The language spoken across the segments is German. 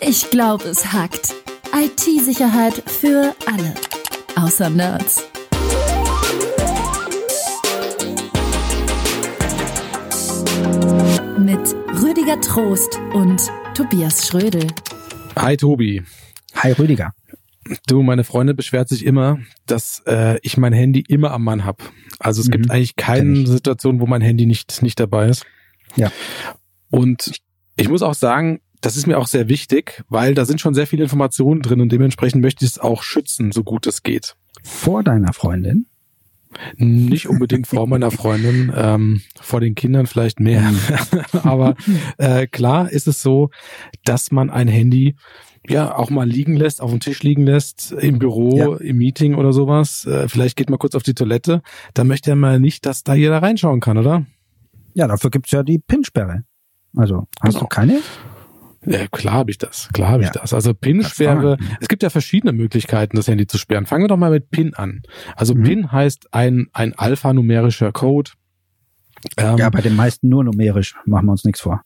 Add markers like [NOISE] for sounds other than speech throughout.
Ich glaube, es hackt. IT-Sicherheit für alle. Außer Nerds. Mit Rüdiger Trost und Tobias Schrödel. Hi Tobi. Hi Rüdiger. Du, meine Freundin beschwert sich immer, dass äh, ich mein Handy immer am Mann hab. Also es mhm. gibt eigentlich keine Situation, wo mein Handy nicht, nicht dabei ist. Ja. Und ich muss auch sagen, das ist mir auch sehr wichtig, weil da sind schon sehr viele Informationen drin und dementsprechend möchte ich es auch schützen, so gut es geht. Vor deiner Freundin? Nicht unbedingt vor meiner Freundin, ähm, vor den Kindern vielleicht mehr. [LAUGHS] Aber äh, klar ist es so, dass man ein Handy ja auch mal liegen lässt, auf dem Tisch liegen lässt, im Büro, ja. im Meeting oder sowas. Äh, vielleicht geht mal kurz auf die Toilette. Da möchte er mal nicht, dass da jeder reinschauen kann, oder? Ja, dafür gibt's ja die PIN-Sperre. Also, hast genau. du keine? Ja, klar habe ich das, klar habe ja. ich das. Also PIN-Sperre, es gibt ja verschiedene Möglichkeiten, das Handy zu sperren. Fangen wir doch mal mit PIN an. Also mhm. PIN heißt ein, ein alphanumerischer Code. Ähm, ja, bei den meisten nur numerisch, machen wir uns nichts vor.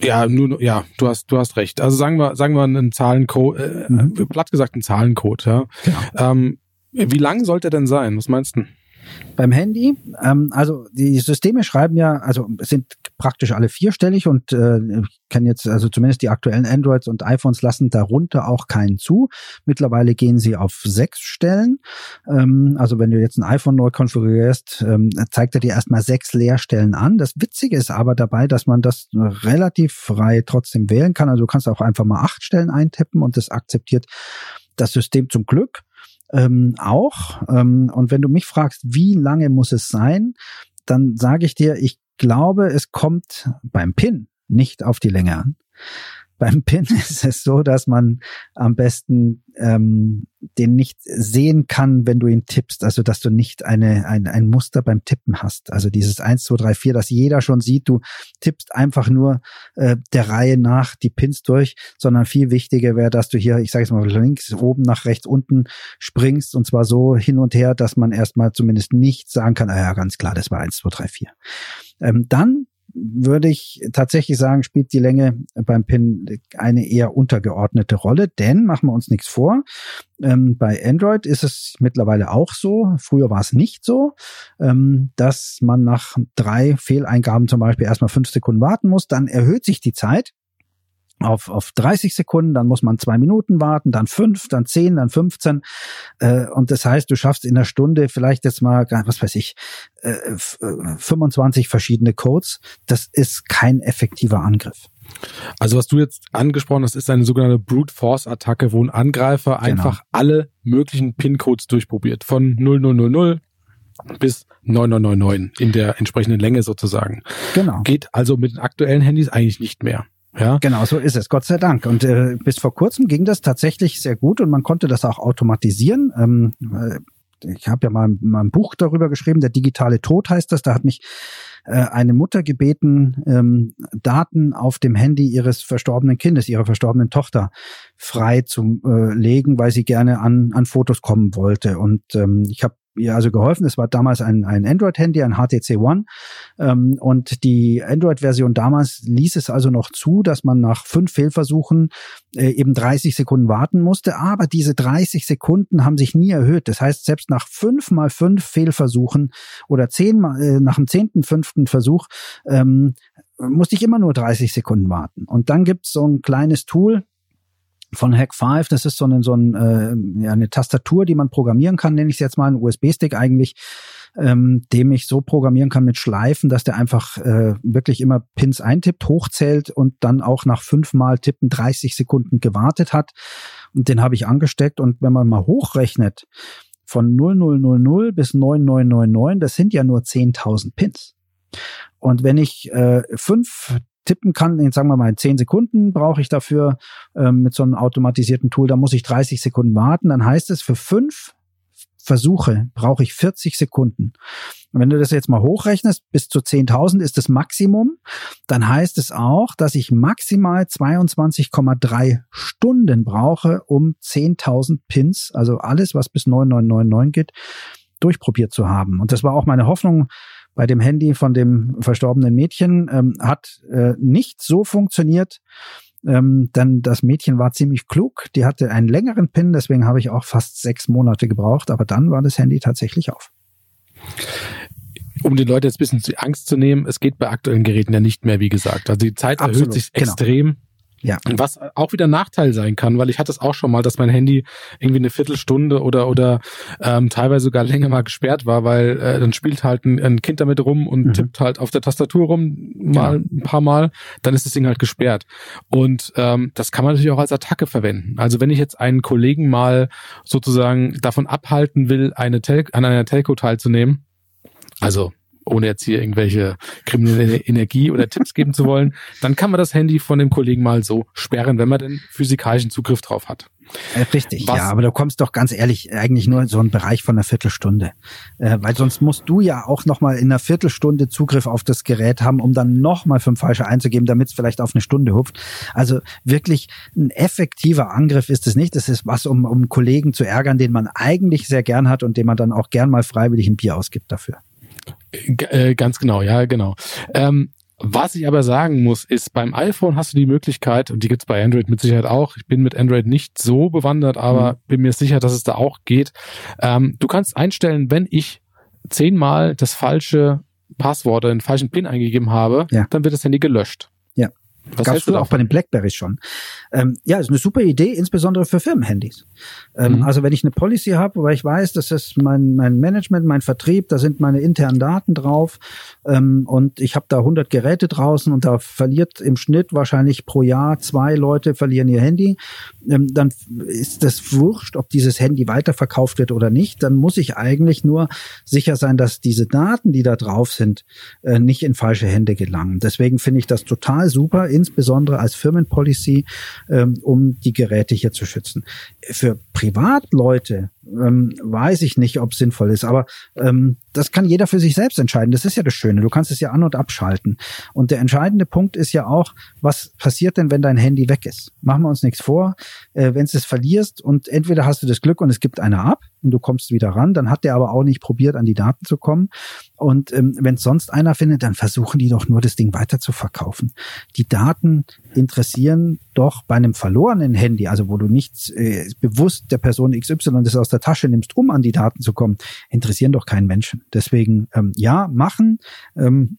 Ja, nur ja, du hast du hast recht. Also sagen wir sagen wir einen Zahlencode, äh, mhm. platt gesagt einen Zahlencode. Ja. Genau. Ähm, wie lang sollte er denn sein? Was meinst du? Beim Handy, ähm, also die Systeme schreiben ja, also sind praktisch alle vierstellig und äh, ich kenne jetzt, also zumindest die aktuellen Androids und iPhones lassen darunter auch keinen zu. Mittlerweile gehen sie auf sechs Stellen. Ähm, also wenn du jetzt ein iPhone neu konfigurierst, ähm, zeigt er dir erstmal sechs Leerstellen an. Das Witzige ist aber dabei, dass man das relativ frei trotzdem wählen kann. Also du kannst auch einfach mal acht Stellen eintippen und das akzeptiert das System zum Glück ähm, auch. Ähm, und wenn du mich fragst, wie lange muss es sein, dann sage ich dir, ich glaube, es kommt beim Pin nicht auf die Länge an. Beim Pin [LAUGHS] ist es so, dass man am besten ähm, den nicht sehen kann, wenn du ihn tippst. Also dass du nicht eine, ein, ein Muster beim Tippen hast. Also dieses 1, 2, 3, 4, das jeder schon sieht. Du tippst einfach nur äh, der Reihe nach die Pins durch, sondern viel wichtiger wäre, dass du hier, ich sage es mal, links, oben nach rechts, unten springst und zwar so hin und her, dass man erstmal zumindest nicht sagen kann, ah ja, ganz klar, das war 1, 2, 3, 4. Ähm, dann würde ich tatsächlich sagen, spielt die Länge beim Pin eine eher untergeordnete Rolle, denn machen wir uns nichts vor. Ähm, bei Android ist es mittlerweile auch so, früher war es nicht so, ähm, dass man nach drei Fehleingaben zum Beispiel erstmal fünf Sekunden warten muss, dann erhöht sich die Zeit auf, auf 30 Sekunden, dann muss man zwei Minuten warten, dann fünf, dann zehn, dann 15. Äh, und das heißt, du schaffst in einer Stunde vielleicht jetzt mal, was weiß ich, äh, 25 äh, verschiedene Codes. Das ist kein effektiver Angriff. Also was du jetzt angesprochen hast, ist eine sogenannte Brute Force Attacke, wo ein Angreifer genau. einfach alle möglichen PIN-Codes durchprobiert. Von 0000 bis 9999 in der entsprechenden Länge sozusagen. Genau. Geht also mit den aktuellen Handys eigentlich nicht mehr. Ja. Genau, so ist es, Gott sei Dank. Und äh, bis vor kurzem ging das tatsächlich sehr gut und man konnte das auch automatisieren. Ähm, äh, ich habe ja mal, mal ein Buch darüber geschrieben, der digitale Tod heißt das. Da hat mich äh, eine Mutter gebeten, ähm, Daten auf dem Handy ihres verstorbenen Kindes, ihrer verstorbenen Tochter frei zu äh, legen, weil sie gerne an, an Fotos kommen wollte. Und ähm, ich habe ihr also geholfen. Es war damals ein, ein Android-Handy, ein HTC One. Ähm, und die Android-Version damals ließ es also noch zu, dass man nach fünf Fehlversuchen äh, eben 30 Sekunden warten musste. Aber diese 30 Sekunden haben sich nie erhöht. Das heißt, selbst nach fünf mal fünf Fehlversuchen oder zehn mal, äh, nach dem zehnten, fünften Versuch ähm, musste ich immer nur 30 Sekunden warten. Und dann gibt's so ein kleines Tool, von Hack 5. Das ist so eine, so ein, äh, ja, eine Tastatur, die man programmieren kann, nenne ich es jetzt mal, ein USB-Stick eigentlich, ähm, dem ich so programmieren kann mit Schleifen, dass der einfach äh, wirklich immer Pins eintippt, hochzählt und dann auch nach fünfmal Tippen 30 Sekunden gewartet hat. Und den habe ich angesteckt. Und wenn man mal hochrechnet, von 0000 bis 9999, das sind ja nur 10.000 Pins. Und wenn ich äh, fünf tippen kann, in, sagen wir mal, in 10 Sekunden brauche ich dafür ähm, mit so einem automatisierten Tool, da muss ich 30 Sekunden warten, dann heißt es, für fünf Versuche brauche ich 40 Sekunden. Und wenn du das jetzt mal hochrechnest, bis zu 10.000 ist das Maximum, dann heißt es auch, dass ich maximal 22,3 Stunden brauche, um 10.000 Pins, also alles, was bis 9999 geht, durchprobiert zu haben. Und das war auch meine Hoffnung, bei dem Handy von dem verstorbenen Mädchen ähm, hat äh, nicht so funktioniert. Ähm, dann das Mädchen war ziemlich klug, die hatte einen längeren Pin, deswegen habe ich auch fast sechs Monate gebraucht, aber dann war das Handy tatsächlich auf um den Leuten jetzt ein bisschen Angst zu nehmen, es geht bei aktuellen Geräten ja nicht mehr, wie gesagt. Also die Zeit Absolut, erhöht sich genau. extrem. Ja. Was auch wieder ein Nachteil sein kann, weil ich hatte es auch schon mal, dass mein Handy irgendwie eine Viertelstunde oder oder ähm, teilweise sogar länger mal gesperrt war, weil äh, dann spielt halt ein, ein Kind damit rum und mhm. tippt halt auf der Tastatur rum mal ja. ein paar Mal, dann ist das Ding halt gesperrt. Und ähm, das kann man natürlich auch als Attacke verwenden. Also wenn ich jetzt einen Kollegen mal sozusagen davon abhalten will, eine Tel an einer Telco teilzunehmen, also ohne jetzt hier irgendwelche kriminelle Energie oder Tipps geben zu wollen, dann kann man das Handy von dem Kollegen mal so sperren, wenn man den physikalischen Zugriff drauf hat. Äh, richtig, Was? ja, aber du kommst doch ganz ehrlich eigentlich nur in so einen Bereich von einer Viertelstunde. Äh, weil sonst musst du ja auch nochmal in einer Viertelstunde Zugriff auf das Gerät haben, um dann nochmal fünf falsche einzugeben, damit es vielleicht auf eine Stunde hupft. Also wirklich ein effektiver Angriff ist es nicht. Das ist was, um, um Kollegen zu ärgern, den man eigentlich sehr gern hat und dem man dann auch gern mal freiwillig ein Bier ausgibt dafür. Äh, ganz genau, ja, genau. Ähm, was ich aber sagen muss, ist, beim iPhone hast du die Möglichkeit, und die gibt's bei Android mit Sicherheit auch, ich bin mit Android nicht so bewandert, aber mhm. bin mir sicher, dass es da auch geht. Ähm, du kannst einstellen, wenn ich zehnmal das falsche Passwort oder den falschen PIN eingegeben habe, ja. dann wird das Handy gelöscht. Was Gab's du auch bei den Blackberries schon. Ähm, ja, ist eine super Idee, insbesondere für Firmenhandys. Ähm, mhm. Also wenn ich eine Policy habe, weil ich weiß, das ist mein, mein Management, mein Vertrieb, da sind meine internen Daten drauf ähm, und ich habe da 100 Geräte draußen und da verliert im Schnitt wahrscheinlich pro Jahr zwei Leute verlieren ihr Handy, ähm, dann ist das wurscht, ob dieses Handy weiterverkauft wird oder nicht. Dann muss ich eigentlich nur sicher sein, dass diese Daten, die da drauf sind, äh, nicht in falsche Hände gelangen. Deswegen finde ich das total super insbesondere als Firmenpolicy, ähm, um die Geräte hier zu schützen. Für Privatleute ähm, weiß ich nicht, ob sinnvoll ist, aber ähm, das kann jeder für sich selbst entscheiden. Das ist ja das Schöne. Du kannst es ja an- und abschalten. Und der entscheidende Punkt ist ja auch, was passiert denn, wenn dein Handy weg ist? Machen wir uns nichts vor. Äh, wenn es verlierst und entweder hast du das Glück und es gibt einer ab und du kommst wieder ran, dann hat der aber auch nicht probiert, an die Daten zu kommen. Und ähm, wenn sonst einer findet, dann versuchen die doch nur, das Ding weiter zu verkaufen. Die Daten interessieren doch bei einem verlorenen Handy, also wo du nichts äh, bewusst der Person XY das aus der Tasche nimmst, um an die Daten zu kommen, interessieren doch keinen Menschen. Deswegen ähm, ja, machen. Ähm,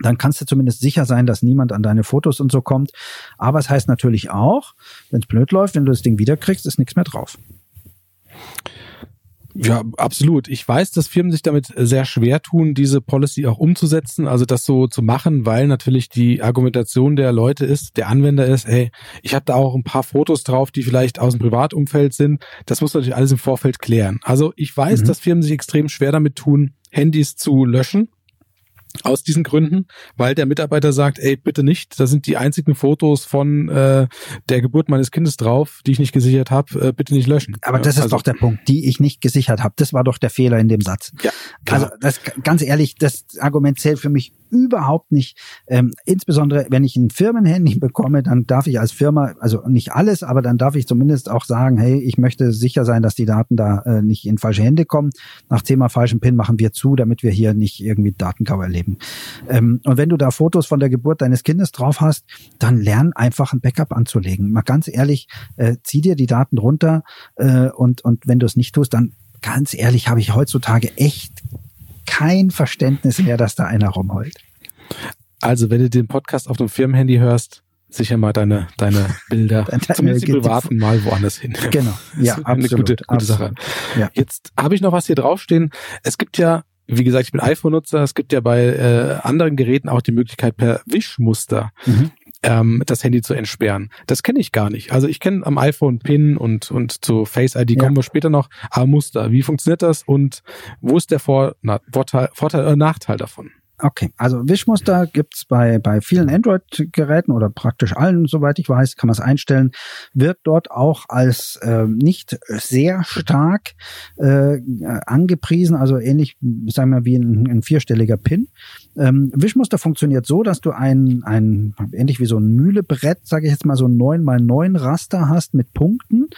dann kannst du zumindest sicher sein, dass niemand an deine Fotos und so kommt. Aber es heißt natürlich auch, wenn es blöd läuft, wenn du das Ding wiederkriegst, ist nichts mehr drauf. Ja, absolut. Ich weiß, dass Firmen sich damit sehr schwer tun, diese Policy auch umzusetzen, also das so zu machen, weil natürlich die Argumentation der Leute ist, der Anwender ist, hey, ich habe da auch ein paar Fotos drauf, die vielleicht aus dem Privatumfeld sind. Das muss natürlich alles im Vorfeld klären. Also ich weiß, mhm. dass Firmen sich extrem schwer damit tun, Handys zu löschen aus diesen Gründen, weil der Mitarbeiter sagt, ey, bitte nicht, da sind die einzigen Fotos von äh, der Geburt meines Kindes drauf, die ich nicht gesichert habe, äh, bitte nicht löschen. Aber das ist also, doch der Punkt, die ich nicht gesichert habe. Das war doch der Fehler in dem Satz. Ja, klar. Also das ganz ehrlich, das Argument zählt für mich überhaupt nicht. Ähm, insbesondere, wenn ich ein Firmenhandy [LAUGHS] bekomme, dann darf ich als Firma, also nicht alles, aber dann darf ich zumindest auch sagen, hey, ich möchte sicher sein, dass die Daten da äh, nicht in falsche Hände kommen. Nach Thema falschen PIN machen wir zu, damit wir hier nicht irgendwie Datenkau erleben. Ähm, und wenn du da Fotos von der Geburt deines Kindes drauf hast, dann lern einfach ein Backup anzulegen. Mal ganz ehrlich, äh, zieh dir die Daten runter äh, und, und wenn du es nicht tust, dann ganz ehrlich habe ich heutzutage echt kein Verständnis mehr, dass da einer rumheult. Also, wenn du den Podcast auf dem Firmenhandy hörst, sicher mal deine, deine Bilder, [LAUGHS] deine, zumindest die privaten, mal woanders hin. Genau, ja, absolut, [LAUGHS] eine gute, gute absolut. Sache. Ja. Jetzt habe ich noch was hier draufstehen. Es gibt ja, wie gesagt, ich bin iPhone-Nutzer, es gibt ja bei äh, anderen Geräten auch die Möglichkeit per Wischmuster mhm ähm, das Handy zu entsperren. Das kenne ich gar nicht. Also ich kenne am iPhone PIN und, und zu Face ID ja. kommen wir später noch. Aber Muster, wie funktioniert das und wo ist der Vor Vorteil, Vorteil oder Nachteil davon? Okay, also Wischmuster gibt's bei, bei vielen Android-Geräten oder praktisch allen, soweit ich weiß, kann man es einstellen. Wird dort auch als äh, nicht sehr stark äh, angepriesen, also ähnlich, sagen wir, wie ein, ein vierstelliger PIN. Ähm, Wischmuster funktioniert so, dass du ein, ein ähnlich wie so ein Mühlebrett, sage ich jetzt mal, so ein 9 mal 9 Raster hast mit Punkten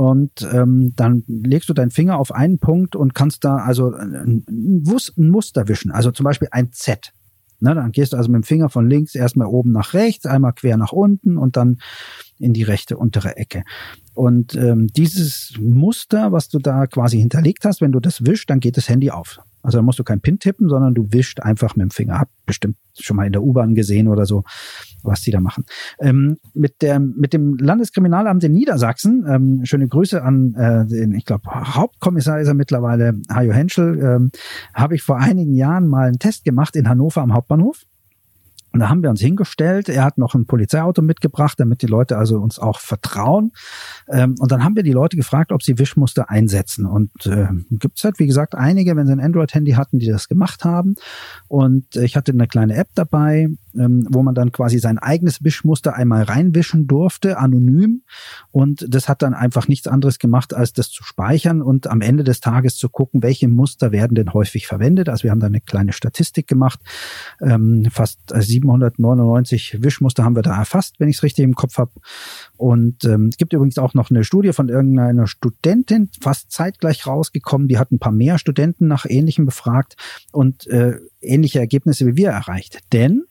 und ähm, dann legst du deinen Finger auf einen Punkt und kannst da also ein, ein Muster wischen, also zum Beispiel ein Z. Ne, dann gehst du also mit dem Finger von links erstmal oben nach rechts, einmal quer nach unten und dann in die rechte untere Ecke. Und ähm, dieses Muster, was du da quasi hinterlegt hast, wenn du das wischst, dann geht das Handy auf. Also da musst du kein PIN tippen, sondern du wischt einfach mit dem Finger. Hab bestimmt schon mal in der U-Bahn gesehen oder so, was die da machen. Ähm, mit, der, mit dem Landeskriminalamt in Niedersachsen, ähm, schöne Grüße an äh, den, ich glaube, Hauptkommissar ist er mittlerweile, Hajo Henschel, ähm, habe ich vor einigen Jahren mal einen Test gemacht in Hannover am Hauptbahnhof. Und da haben wir uns hingestellt. Er hat noch ein Polizeiauto mitgebracht, damit die Leute also uns auch vertrauen. Ähm, und dann haben wir die Leute gefragt, ob sie Wischmuster einsetzen. Und äh, gibt es halt, wie gesagt, einige, wenn sie ein Android-Handy hatten, die das gemacht haben. Und ich hatte eine kleine App dabei, ähm, wo man dann quasi sein eigenes Wischmuster einmal reinwischen durfte, anonym. Und das hat dann einfach nichts anderes gemacht, als das zu speichern und am Ende des Tages zu gucken, welche Muster werden denn häufig verwendet. Also wir haben da eine kleine Statistik gemacht. Ähm, fast 799 Wischmuster haben wir da erfasst, wenn ich es richtig im Kopf habe. Und ähm, es gibt übrigens auch noch eine Studie von irgendeiner Studentin, fast zeitgleich rausgekommen. Die hat ein paar mehr Studenten nach Ähnlichem befragt und äh, ähnliche Ergebnisse wie wir erreicht. Denn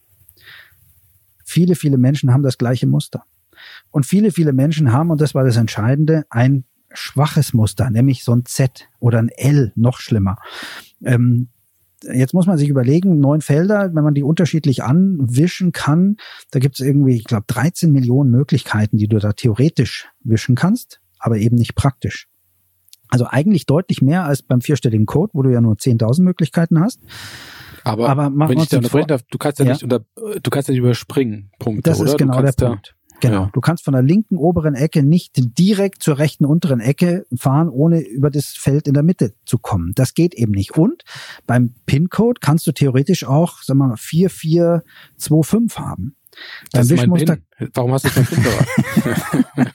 Viele, viele Menschen haben das gleiche Muster. Und viele, viele Menschen haben, und das war das Entscheidende, ein schwaches Muster, nämlich so ein Z oder ein L, noch schlimmer. Ähm, jetzt muss man sich überlegen, neun Felder, wenn man die unterschiedlich anwischen kann, da gibt es irgendwie, ich glaube, 13 Millionen Möglichkeiten, die du da theoretisch wischen kannst, aber eben nicht praktisch. Also eigentlich deutlich mehr als beim vierstelligen Code, wo du ja nur 10.000 Möglichkeiten hast. Aber, aber wenn ich da unterbrechen darf, du kannst ja, ja, nicht unter, du kannst ja nicht überspringen, Punkte, Das ist oder? genau der Punkt. Genau. Ja. Du kannst von der linken oberen Ecke nicht direkt zur rechten unteren Ecke fahren, ohne über das Feld in der Mitte zu kommen. Das geht eben nicht. Und beim PIN-Code kannst du theoretisch auch, sagen wir mal, 4425 haben. Beim das Wischmuster. Warum hast du das beim [LAUGHS]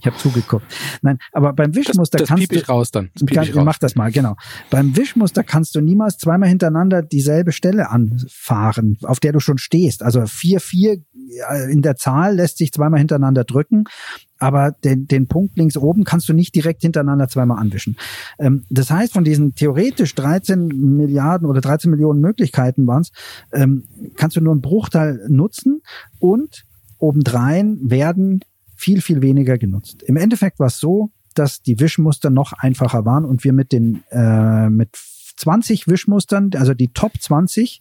ich habe zugeguckt. Nein, aber beim Wischmuster das, das kannst piep ich du. raus dann. Das kann, ich raus. Mach das mal, genau. Beim Wischmuster kannst du niemals zweimal hintereinander dieselbe Stelle anfahren, auf der du schon stehst. Also vier vier äh, in der Zahl lässt sich zweimal hintereinander drücken, aber den, den Punkt links oben kannst du nicht direkt hintereinander zweimal anwischen. Ähm, das heißt, von diesen theoretisch 13 Milliarden oder 13 Millionen Möglichkeiten waren es, ähm, kannst du nur einen Bruchteil nutzen und obendrein werden viel, viel weniger genutzt. Im Endeffekt war es so, dass die Wischmuster noch einfacher waren und wir mit den äh, mit 20 Wischmustern, also die Top 20,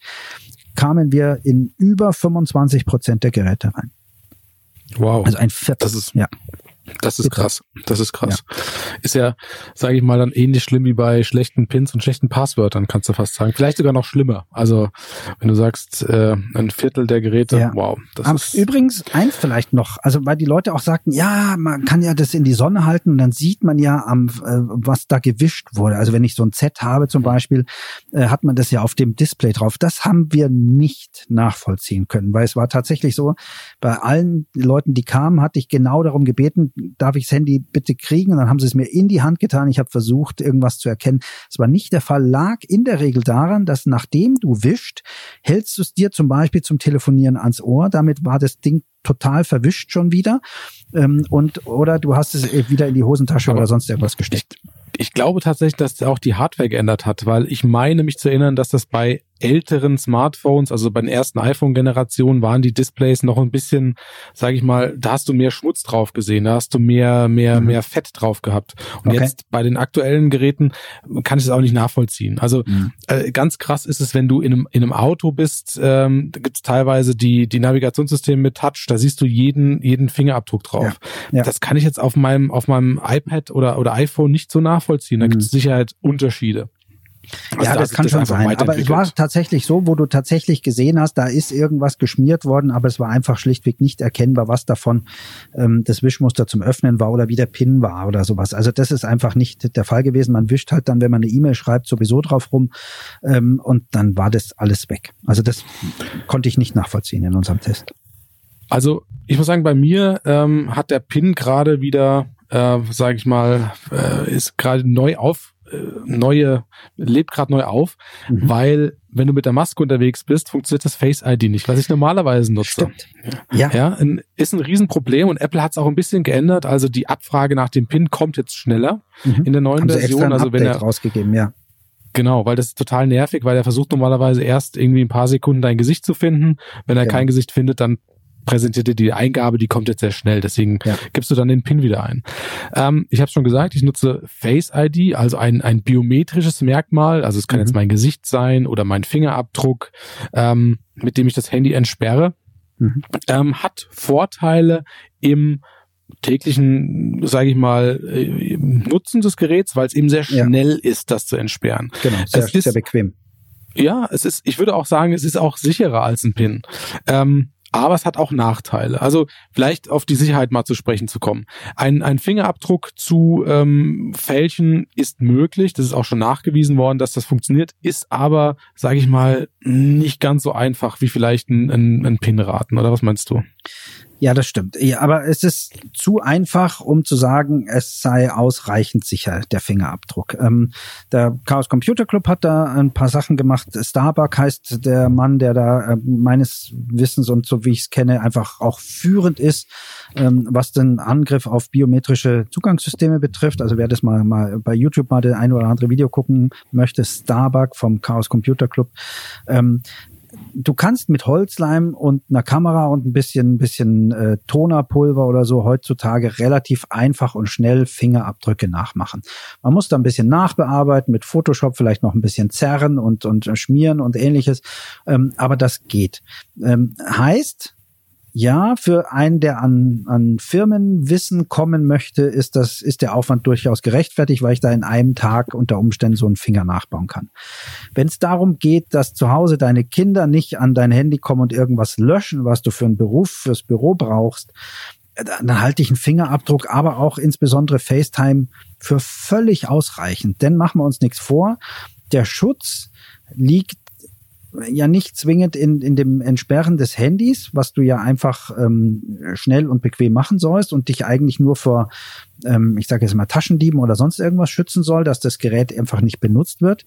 kamen wir in über 25 Prozent der Geräte rein. Wow. Also ein Viertel. Das ist, ja. Das ist krass. Das ist krass. Ja. Ist ja, sage ich mal, dann ähnlich schlimm wie bei schlechten Pins und schlechten Passwörtern, kannst du fast sagen. Vielleicht sogar noch schlimmer. Also, wenn du sagst, äh, ein Viertel der Geräte, ja. wow. Das Aber ist übrigens eins vielleicht noch, also weil die Leute auch sagten, ja, man kann ja das in die Sonne halten und dann sieht man ja am, äh, was da gewischt wurde. Also wenn ich so ein Z habe zum Beispiel, äh, hat man das ja auf dem Display drauf. Das haben wir nicht nachvollziehen können, weil es war tatsächlich so, bei allen Leuten, die kamen, hatte ich genau darum gebeten, darf ich das Handy bitte kriegen? Und dann haben sie es mir in die Hand getan. Ich habe versucht, irgendwas zu erkennen. Es war nicht der Fall, lag in der Regel daran, dass nachdem du wischt, hältst du es dir zum Beispiel zum Telefonieren ans Ohr. Damit war das Ding total verwischt schon wieder. Ähm, und oder du hast es wieder in die Hosentasche Aber oder sonst irgendwas gesteckt. Ich, ich glaube tatsächlich, dass auch die Hardware geändert hat, weil ich meine mich zu erinnern, dass das bei älteren Smartphones, also bei den ersten iPhone-Generationen, waren die Displays noch ein bisschen, sage ich mal, da hast du mehr Schmutz drauf gesehen, da hast du mehr, mehr, mhm. mehr Fett drauf gehabt. Und okay. jetzt bei den aktuellen Geräten kann ich es auch nicht nachvollziehen. Also mhm. äh, ganz krass ist es, wenn du in einem, in einem Auto bist, ähm, da gibt es teilweise die, die Navigationssysteme mit Touch, da siehst du jeden, jeden Fingerabdruck drauf. Ja. Ja. Das kann ich jetzt auf meinem, auf meinem iPad oder, oder iPhone nicht so nachvollziehen. Da mhm. gibt es Sicherheit Unterschiede. Also ja, das kann das schon sein. Aber es war tatsächlich so, wo du tatsächlich gesehen hast, da ist irgendwas geschmiert worden, aber es war einfach schlichtweg nicht erkennbar, was davon ähm, das Wischmuster zum Öffnen war oder wie der Pin war oder sowas. Also das ist einfach nicht der Fall gewesen. Man wischt halt dann, wenn man eine E-Mail schreibt, sowieso drauf rum ähm, und dann war das alles weg. Also das konnte ich nicht nachvollziehen in unserem Test. Also ich muss sagen, bei mir ähm, hat der Pin gerade wieder, äh, sage ich mal, äh, ist gerade neu auf neue, lebt gerade neu auf, mhm. weil wenn du mit der Maske unterwegs bist, funktioniert das Face ID nicht, was ich normalerweise nutze. Stimmt. Ja. ja ein, ist ein Riesenproblem und Apple hat es auch ein bisschen geändert. Also die Abfrage nach dem PIN kommt jetzt schneller mhm. in der neuen Haben Version. also wenn er rausgegeben, ja. Genau, weil das ist total nervig, weil er versucht normalerweise erst irgendwie ein paar Sekunden dein Gesicht zu finden. Wenn er Genau. kein Gesicht findet, dann präsentiert er die Eingabe, die kommt jetzt sehr schnell. Deswegen Ja. gibst du dann den PIN wieder ein. Ähm, ich habe schon gesagt, ich nutze Face ID, also ein, ein biometrisches Merkmal. Also es kann Mhm. jetzt mein Gesicht sein oder mein Fingerabdruck, ähm, mit dem ich das Handy entsperre. Mhm. Ähm, hat Vorteile im täglichen, sage ich mal, äh, Nutzen des Geräts, weil es eben sehr Ja. schnell ist, das zu entsperren. Genau, sehr, Es ist- sehr bequem. Ja, es ist, ich würde auch sagen, es ist auch sicherer als ein PIN. Ähm, aber es hat auch Nachteile. Also vielleicht auf die Sicherheit mal zu sprechen zu kommen. Ein, ein Fingerabdruck zu ähm, fälschen ist möglich. Das ist auch schon nachgewiesen worden, dass das funktioniert. Ist aber, sage ich mal, nicht ganz so einfach wie vielleicht ein, ein, ein PIN-Raten. Oder was meinst du? Ja, das stimmt. Ja, aber es ist zu einfach, um zu sagen, es sei ausreichend sicher, der Fingerabdruck. Ähm, der Chaos Computer Club hat da ein paar Sachen gemacht. Starbuck heißt der Mann, der da äh, meines Wissens und so wie ich es kenne, einfach auch führend ist, ähm, was den Angriff auf biometrische Zugangssysteme betrifft. Also wer das mal, mal bei YouTube mal den ein oder andere Video gucken möchte, Starbuck vom Chaos Computer Club. Ähm, du kannst mit Holzleim und einer Kamera und ein bisschen, bisschen äh, Tonerpulver oder so heutzutage relativ einfach und schnell Fingerabdrücke nachmachen. Man muss da ein bisschen nachbearbeiten, mit Photoshop vielleicht noch ein bisschen zerren und, und äh, schmieren und ähnliches, ähm, aber das geht. Ähm, heißt, ja, für einen, der an, an Firmenwissen kommen möchte, ist das, ist der Aufwand durchaus gerechtfertigt, weil ich da in einem Tag unter Umständen so einen Finger nachbauen kann. Wenn es darum geht, dass zu Hause deine Kinder nicht an dein Handy kommen und irgendwas löschen, was du für einen Beruf, fürs Büro brauchst, äh, dann dann halte ich einen Fingerabdruck, aber auch insbesondere FaceTime für völlig ausreichend. Denn machen wir uns nichts vor, der Schutz liegt ja nicht zwingend in, in dem Entsperren des Handys, was du ja einfach ähm, schnell und bequem machen sollst und dich eigentlich nur vor, ähm, ich sage jetzt mal, Taschendieben oder sonst irgendwas schützen soll, dass das Gerät einfach nicht benutzt wird.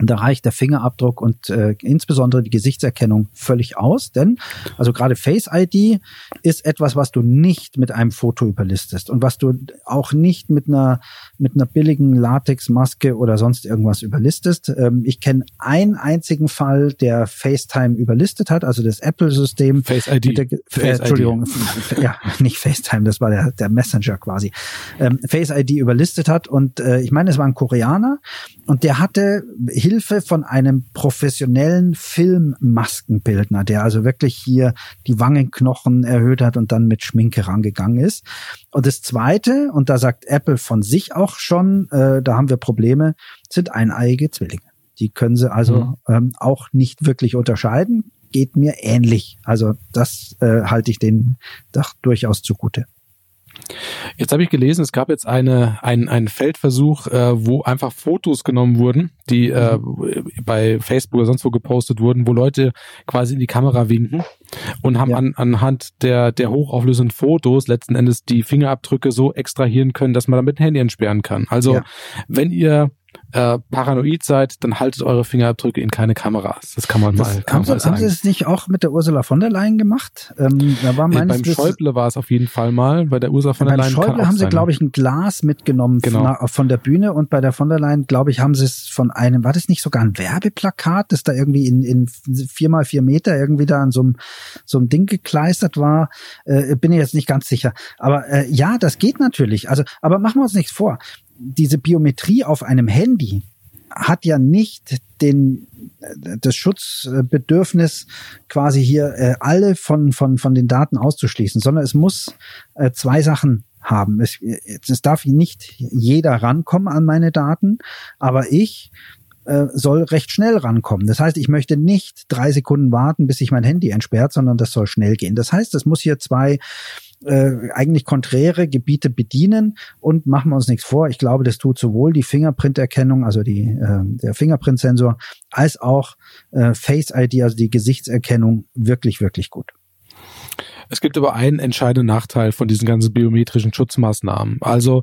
Und da reicht der Fingerabdruck und äh, insbesondere die Gesichtserkennung völlig aus, denn also gerade Face ID ist etwas, was du nicht mit einem Foto überlistest und was du auch nicht mit einer mit einer billigen Latexmaske oder sonst irgendwas überlistest. Ähm, ich kenne einen einzigen Fall, der FaceTime überlistet hat, also das Apple-System. Face ID. Der, Face äh, ID. Entschuldigung, [LAUGHS] ja, nicht FaceTime, das war der, der Messenger quasi. Ähm, Face ID überlistet hat und äh, ich meine, es war ein Koreaner und der hatte Hilfe von einem professionellen Filmmaskenbildner, der also wirklich hier die Wangenknochen erhöht hat und dann mit Schminke rangegangen ist. Und das Zweite, und da sagt Apple von sich auch schon, äh, da haben wir Probleme, sind eineiige Zwillinge. Die können sie also Mhm. ähm, auch nicht wirklich unterscheiden. Geht mir ähnlich. Also das äh, halte ich denen doch durchaus zugute. Jetzt habe ich gelesen, es gab jetzt eine, ein, einen Feldversuch, äh, wo einfach Fotos genommen wurden, die äh, bei Facebook oder sonst wo gepostet wurden, wo Leute quasi in die Kamera winken und haben Ja. an, anhand der, der hochauflösenden Fotos letzten Endes die Fingerabdrücke so extrahieren können, dass man damit ein Handy entsperren kann. Also Ja. wenn ihr äh, paranoid seid, dann haltet eure Fingerabdrücke in keine Kameras. Das kann man Das, mal, kann haben, man sie, haben sie es nicht auch mit der Ursula von der Leyen gemacht? Ähm, da war Äh, meines beim Wissens- Schäuble war es auf jeden Fall mal, bei der Ursula von der Beim Leyen kann Schäuble haben sie, glaube ich, ein Glas mitgenommen Genau. von, von der Bühne und bei der von der Leyen, glaube ich, haben sie es von einem, war das nicht sogar ein Werbeplakat, das da irgendwie in, in vier mal vier Meter irgendwie da an so einem, so einem Ding gekleistert war? Äh, bin ich jetzt nicht ganz sicher. Aber äh, ja, das geht natürlich. Also, aber machen wir uns nichts vor. Diese Biometrie auf einem Handy hat ja nicht den äh, das Schutzbedürfnis quasi hier äh, alle von von von den Daten auszuschließen, sondern es muss äh, zwei Sachen haben. Es, es darf nicht jeder rankommen an meine Daten, aber ich äh, soll recht schnell rankommen. Das heißt, ich möchte nicht drei Sekunden warten, bis sich mein Handy entsperrt, sondern das soll schnell gehen. Das heißt, es muss hier zwei äh, eigentlich konträre Gebiete bedienen und machen wir uns nichts vor. Ich glaube, das tut sowohl die Fingerprinterkennung, also die, äh, der Fingerprintsensor, als auch äh, Face ID, also die Gesichtserkennung, wirklich, wirklich gut. Es gibt aber einen entscheidenden Nachteil von diesen ganzen biometrischen Schutzmaßnahmen. Also,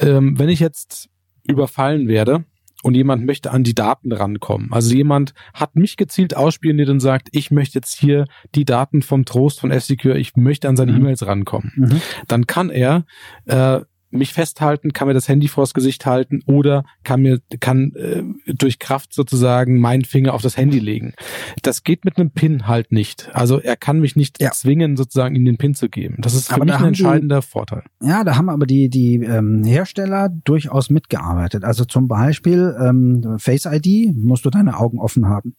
ähm, wenn ich jetzt überfallen werde und jemand möchte an die Daten rankommen, also jemand hat mich gezielt ausspioniert und sagt, ich möchte jetzt hier die Daten vom Trost von F-Secure, ich möchte an seine Mhm. E-Mails rankommen, Mhm. dann kann er äh, mich festhalten, kann mir das Handy vors Gesicht halten oder kann mir kann äh, durch Kraft sozusagen meinen Finger auf das Handy legen. Das geht mit einem Pin halt nicht. Also er kann mich nicht ja. zwingen, sozusagen ihm den Pin zu geben. Das ist für aber mich ein entscheidender die, Vorteil. Ja, da haben aber die die ähm, Hersteller durchaus mitgearbeitet. Also zum Beispiel ähm, Face ID musst du deine Augen offen haben.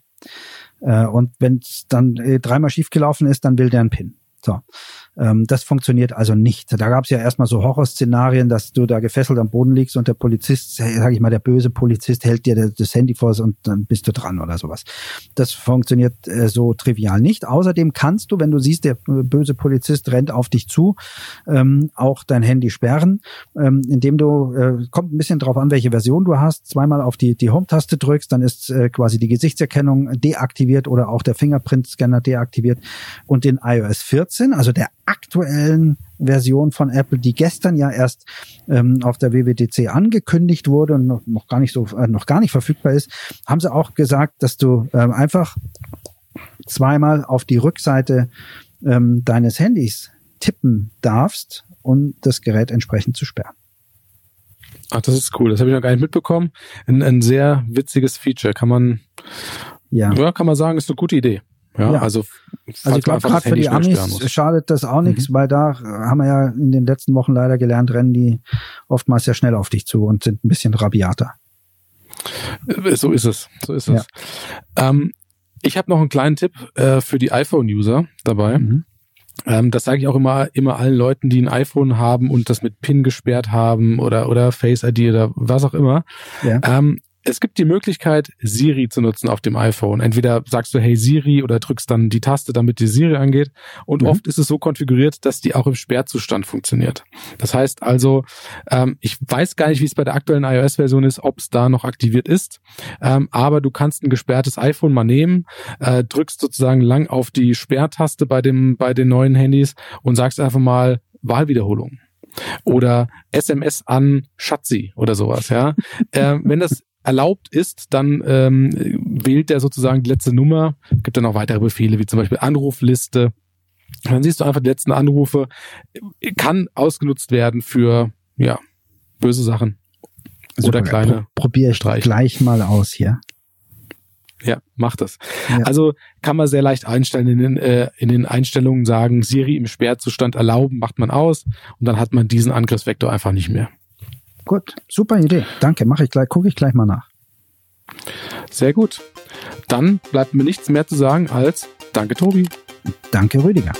Äh, und wenn es dann äh, dreimal schiefgelaufen ist, dann will der einen Pin. So. Ähm, das funktioniert also nicht. Da gab es ja erstmal so Horrorszenarien, dass du da gefesselt am Boden liegst und der Polizist, sag ich mal, der böse Polizist hält dir das Handy vor und dann bist du dran oder sowas. Das funktioniert äh, so trivial nicht. Außerdem kannst du, wenn du siehst, der böse Polizist rennt auf dich zu, ähm, auch dein Handy sperren, ähm, indem du, äh, kommt ein bisschen drauf an, welche Version du hast, zweimal auf die, die Home-Taste drückst, dann ist äh, quasi die Gesichtserkennung deaktiviert oder auch der Fingerprint-Scanner deaktiviert und den iOS 14, also der aktuellen Version von Apple, die gestern ja erst ähm, auf der WWDC angekündigt wurde und noch, noch gar nicht so äh, noch gar nicht verfügbar ist, haben sie auch gesagt, dass du ähm, einfach zweimal auf die Rückseite ähm, deines Handys tippen darfst, um das Gerät entsprechend zu sperren. Ach, das ist cool. Das habe ich noch gar nicht mitbekommen. Ein, ein sehr witziges Feature. Kann man, ja. ja, kann man sagen, ist eine gute Idee. Ja, ja. also, also ich glaube, gerade für die Amis schadet das auch nichts, mhm. weil da haben wir ja in den letzten Wochen leider gelernt, rennen die oftmals sehr schnell auf dich zu und sind ein bisschen rabiater. Äh, so ist es, so ist es. Ja. Ähm, ich habe noch einen kleinen Tipp äh, für die iPhone-User dabei. Mhm. Ähm, das sage ich auch immer, immer allen Leuten, die ein iPhone haben und das mit PIN gesperrt haben oder, oder Face ID oder was auch immer. Ja. Ähm, es gibt die Möglichkeit, Siri zu nutzen auf dem iPhone. Entweder sagst du Hey Siri oder drückst dann die Taste, damit die Siri angeht. Und mhm. oft ist es so konfiguriert, dass die auch im Sperrzustand funktioniert. Das heißt also, ähm, ich weiß gar nicht, wie es bei der aktuellen iOS-Version ist, ob es da noch aktiviert ist. Ähm, aber du kannst ein gesperrtes iPhone mal nehmen, äh, drückst sozusagen lang auf die Sperrtaste bei dem bei den neuen Handys und sagst einfach mal Wahlwiederholung oder SMS an Schatzi oder sowas, ja. [LAUGHS] äh, wenn das erlaubt ist, dann ähm, wählt er sozusagen die letzte Nummer, gibt dann auch weitere Befehle, wie zum Beispiel Anrufliste. dann siehst du einfach die letzten Anrufe, kann ausgenutzt werden für ja böse Sachen Super, oder kleine. Pro probier ich gleich mal aus hier. Ja, mach das. Ja. Also kann man sehr leicht einstellen in den, äh, in den Einstellungen sagen, Siri im Sperrzustand erlauben, macht man aus und dann hat man diesen Angriffsvektor einfach nicht mehr. Gut, super Idee. Danke, mache ich gleich, gucke ich gleich mal nach. Sehr gut. Dann bleibt mir nichts mehr zu sagen als Danke, Tobi. Danke, Rüdiger.